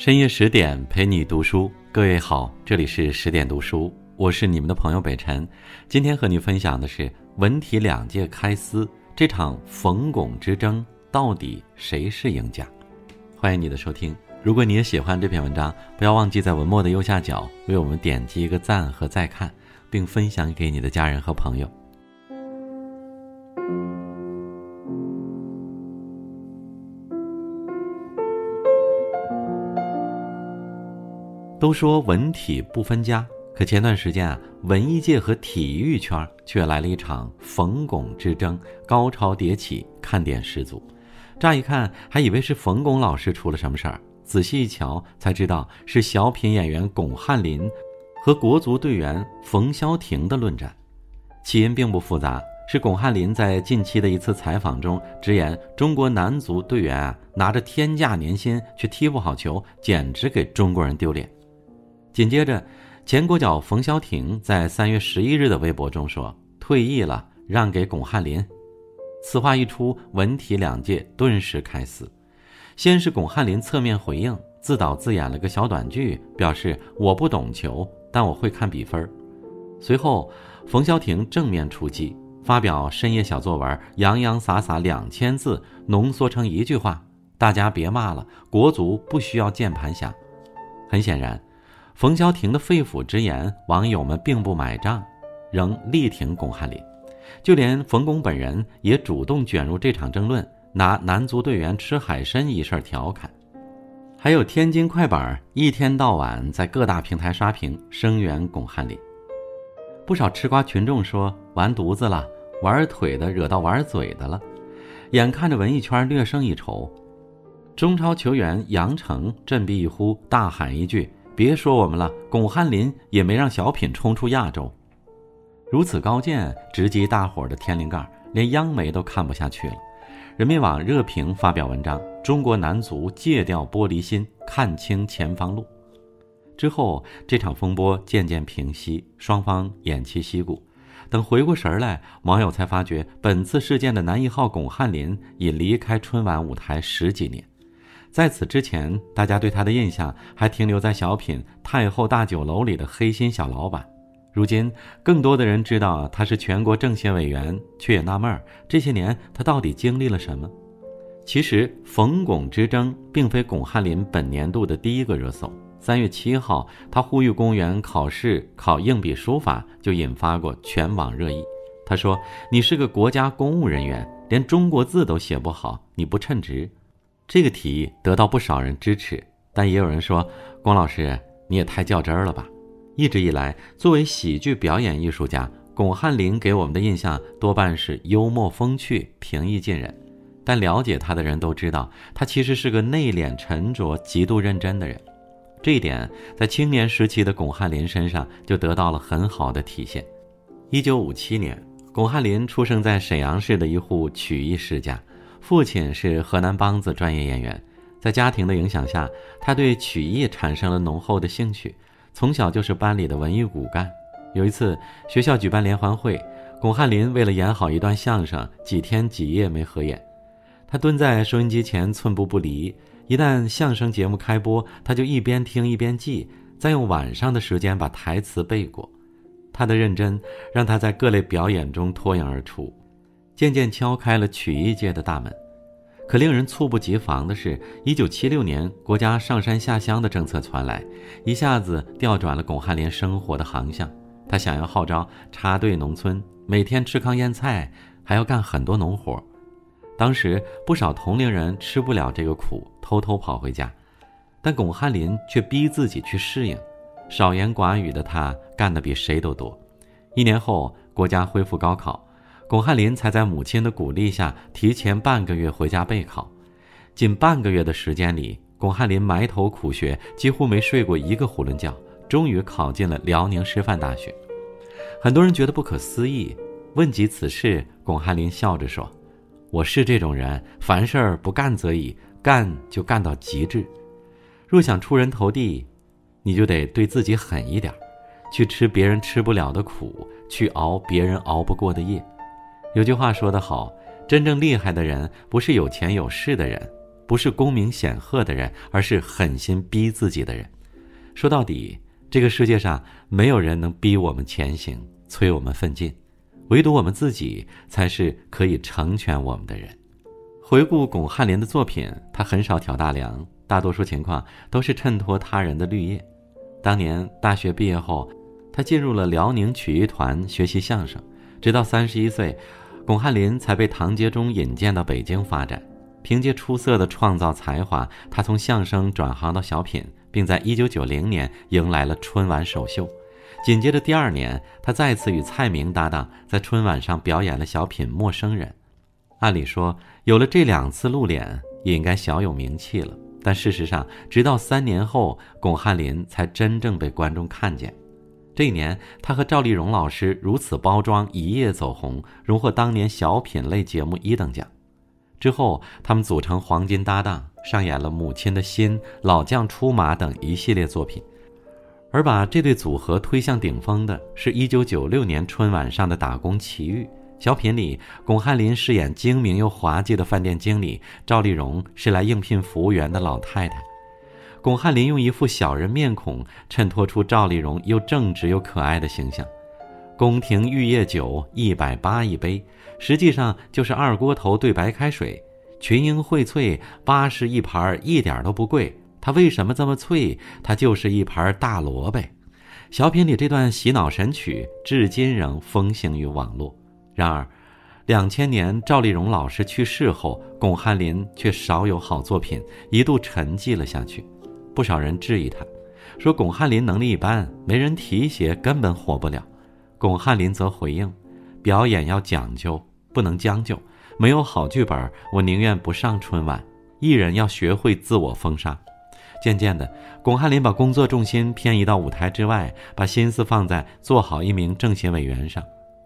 深夜十点陪你读书，各位好，这里是十点读书，我是你们的朋友北辰。今天和你分享的是文体两界开撕，这场冯巩之争到底谁是赢家？欢迎你的收听。如果你也喜欢这篇文章，不要忘记在文末的右下角为我们点击一个赞和再看，并分享给你的家人和朋友。都说文体不分家，可前段时间啊，文艺界和体育圈却来了一场冯巩之争，高潮迭起，看点十足。乍一看还以为是冯巩老师出了什么事儿，仔细一瞧才知道是小品演员巩汉林和国足队员冯潇霆的论战。起因并不复杂，是巩汉林在近期的一次采访中直言，中国男足队员啊拿着天价年薪却踢不好球，简直给中国人丢脸。紧接着，前国脚冯潇霆在三月十一日的微博中说：“退役了，让给巩汉林。”此话一出，文体两界顿时开撕。先是巩汉林侧面回应，自导自演了个小短剧，表示我不懂球，但我会看比分。随后，冯潇霆正面出击，发表深夜小作文，洋洋洒洒两千字，浓缩成一句话：“大家别骂了，国足不需要键盘侠。”很显然。冯潇霆的肺腑之言，网友们并不买账，仍力挺巩汉林，就连冯巩本人也主动卷入这场争论，拿男足队员吃海参一事调侃。还有天津快板一天到晚在各大平台刷屏声援巩汉林，不少吃瓜群众说完犊子了，玩腿的惹到玩嘴的了，眼看着文艺圈略胜一筹，中超球员杨成振臂一呼，大喊一句。别说我们了，巩汉林也没让小品冲出亚洲。如此高见，直击大伙儿的天灵盖，连央媒都看不下去了。人民网热评发表文章：中国男足戒掉玻璃心，看清前方路。之后，这场风波渐渐平息，双方偃旗息鼓。等回过神来，网友才发觉，本次事件的男一号巩汉林已离开春晚舞台十几年。在此之前，大家对他的印象还停留在小品《太后大酒楼》里的黑心小老板。如今，更多的人知道他是全国政协委员，却也纳闷儿这些年他到底经历了什么。其实，冯巩之争并非巩汉林本年度的第一个热搜。三月七号，他呼吁公务员考试考硬笔书法，就引发过全网热议。他说：“你是个国家公务人员，连中国字都写不好，你不称职。”这个提议得到不少人支持，但也有人说：“龚老师，你也太较真儿了吧！”一直以来，作为喜剧表演艺术家，巩汉林给我们的印象多半是幽默风趣、平易近人。但了解他的人都知道，他其实是个内敛、沉着、极度认真的人。这一点在青年时期的巩汉林身上就得到了很好的体现。一九五七年，巩汉林出生在沈阳市的一户曲艺世家。父亲是河南梆子专业演员，在家庭的影响下，他对曲艺产生了浓厚的兴趣。从小就是班里的文艺骨干。有一次，学校举办联欢会，巩汉林为了演好一段相声，几天几夜没合眼。他蹲在收音机前寸步不离，一旦相声节目开播，他就一边听一边记，再用晚上的时间把台词背过。他的认真让他在各类表演中脱颖而出。渐渐敲开了曲艺界的大门，可令人猝不及防的是，一九七六年国家上山下乡的政策传来，一下子调转了巩汉林生活的航向。他想要号召插队农村，每天吃糠咽菜，还要干很多农活。当时不少同龄人吃不了这个苦，偷偷跑回家，但巩汉林却逼自己去适应。少言寡语的他，干得比谁都多。一年后，国家恢复高考。巩汉林才在母亲的鼓励下提前半个月回家备考，仅半个月的时间里，巩汉林埋头苦学，几乎没睡过一个囫囵觉，终于考进了辽宁师范大学。很多人觉得不可思议，问及此事，巩汉林笑着说：“我是这种人，凡事儿不干则已，干就干到极致。若想出人头地，你就得对自己狠一点，去吃别人吃不了的苦，去熬别人熬不过的夜。”有句话说得好，真正厉害的人不是有钱有势的人，不是功名显赫的人，而是狠心逼自己的人。说到底，这个世界上没有人能逼我们前行，催我们奋进，唯独我们自己才是可以成全我们的人。回顾巩汉林的作品，他很少挑大梁，大多数情况都是衬托他人的绿叶。当年大学毕业后，他进入了辽宁曲艺团学习相声，直到三十一岁，巩汉林才被唐杰忠引荐到北京发展。凭借出色的创造才华，他从相声转行到小品，并在一九九零年迎来了春晚首秀。紧接着第二年，他再次与蔡明搭档，在春晚上表演了小品《陌生人》。按理说，有了这两次露脸，也应该小有名气了。但事实上，直到三年后，巩汉林才真正被观众看见。这一年，他和赵丽蓉老师如此包装，一夜走红，荣获当年小品类节目一等奖。之后，他们组成黄金搭档，上演了《母亲的心》《老将出马》等一系列作品。而把这对组合推向顶峰的，是一九九六年春晚上的《打工奇遇》小品里，巩汉林饰演精明又滑稽的饭店经理，赵丽蓉是来应聘服务员的老太太。巩汉林用一副小人面孔，衬托出赵丽蓉又正直又可爱的形象。宫廷玉液酒一百八一杯，实际上就是二锅头兑白开水。群英荟萃，八十一盘，一点都不贵。它为什么这么脆？它就是一盘大萝卜。小品里这段洗脑神曲，至今仍风行于网络。然而，两千年赵丽蓉老师去世后，巩汉林却少有好作品，一度沉寂了下去。不少人质疑他，说巩汉林能力一般，没人提携，根本火不了。巩汉林则回应：“表演要讲究，不能将就。没有好剧本，我宁愿不上春晚。艺人要学会自我封杀。”渐渐的，巩汉林把工作重心偏移到舞台之外，把心思放在做好一名政协委员上。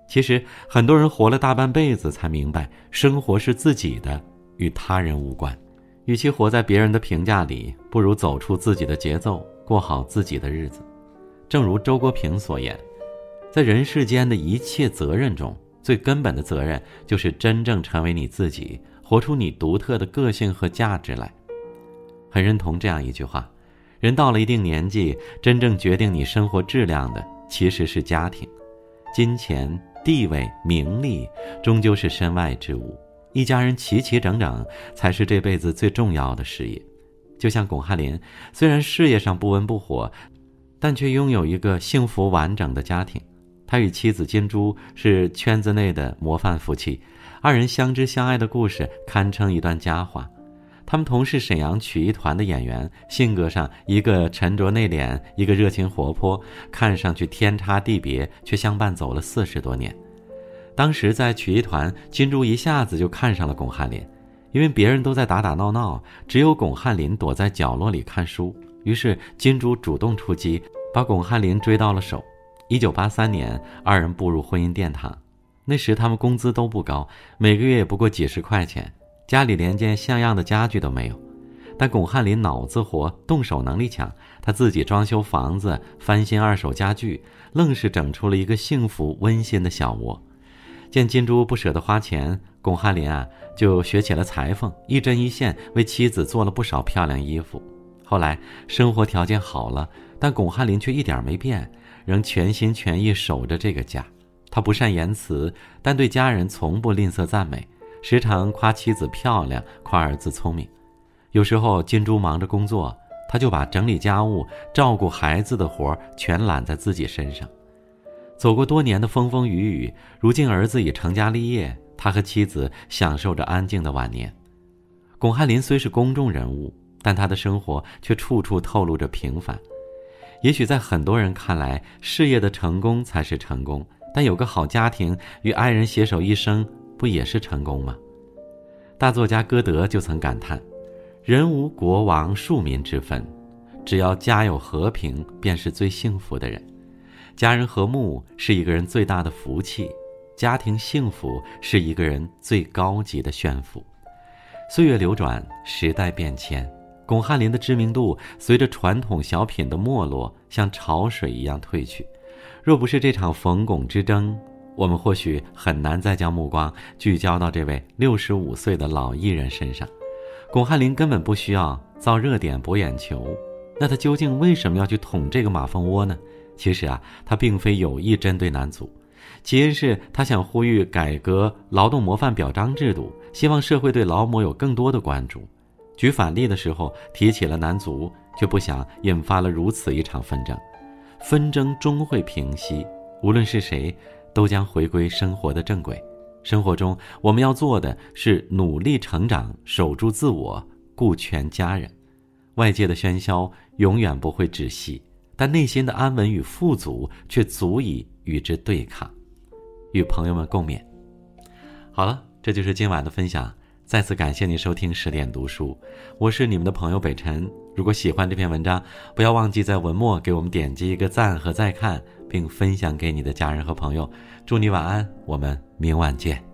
其实，很多人活了大半辈子才明白，生活是自己的，与他人无关。与其活在别人的评价里，不如走出自己的节奏，过好自己的日子。正如周国平所言。在人世间的一切责任中，最根本的责任就是真正成为你自己，活出你独特的个性和价值来。很认同这样一句话：人到了一定年纪，真正决定你生活质量的其实是家庭。金钱、地位、名利，终究是身外之物。一家人齐齐整整，才是这辈子最重要的事业。就像巩汉林，虽然事业上不温不火，但却拥有一个幸福完整的家庭。他与妻子金珠是圈子内的模范夫妻，二人相知相爱的故事堪称一段佳话。他们同是沈阳曲艺团的演员，性格上一个沉着内敛，一个热情活泼，看上去天差地别，却相伴走了四十多年。当时在曲艺团，金珠一下子就看上了巩汉林，因为别人都在打打闹闹，只有巩汉林躲在角落里看书。于是金珠主动出击，把巩汉林追到了手。一九八三年，二人步入婚姻殿堂。那时他们工资都不高，每个月也不过几十块钱，家里连件像样的家具都没有。但巩汉林脑子活，动手能力强，他自己装修房子，翻新二手家具，愣是整出了一个幸福温馨的小窝。见金珠不舍得花钱，巩汉林啊就学起了裁缝，一针一线为妻子做了不少漂亮衣服。后来生活条件好了，但巩汉林却一点没变。仍全心全意守着这个家，他不善言辞，但对家人从不吝啬赞美，时常夸妻子漂亮，夸儿子聪明。有时候金珠忙着工作，他就把整理家务、照顾孩子的活全揽在自己身上。走过多年的风风雨雨，如今儿子已成家立业，他和妻子享受着安静的晚年。巩汉林虽是公众人物，但他的生活却处处透露着平凡。也许在很多人看来，事业的成功才是成功，但有个好家庭与爱人携手一生，不也是成功吗？大作家歌德就曾感叹：“人无国王庶民之分，只要家有和平，便是最幸福的人。家人和睦是一个人最大的福气，家庭幸福是一个人最高级的炫富。”岁月流转，时代变迁。巩汉林的知名度随着传统小品的没落，像潮水一样退去。若不是这场冯巩之争，我们或许很难再将目光聚焦到这位六十五岁的老艺人身上。巩汉林根本不需要造热点博眼球，那他究竟为什么要去捅这个马蜂窝呢？其实啊，他并非有意针对男足，起因是他想呼吁改革劳动模范表彰制度，希望社会对劳模有更多的关注。举反例的时候提起了男足，却不想引发了如此一场纷争。纷争终会平息，无论是谁，都将回归生活的正轨。生活中，我们要做的是努力成长，守住自我，顾全家人。外界的喧嚣永远不会止息，但内心的安稳与富足却足以与之对抗。与朋友们共勉。好了，这就是今晚的分享。再次感谢您收听十点读书，我是你们的朋友北辰。如果喜欢这篇文章，不要忘记在文末给我们点击一个赞和再看，并分享给你的家人和朋友。祝你晚安，我们明晚见。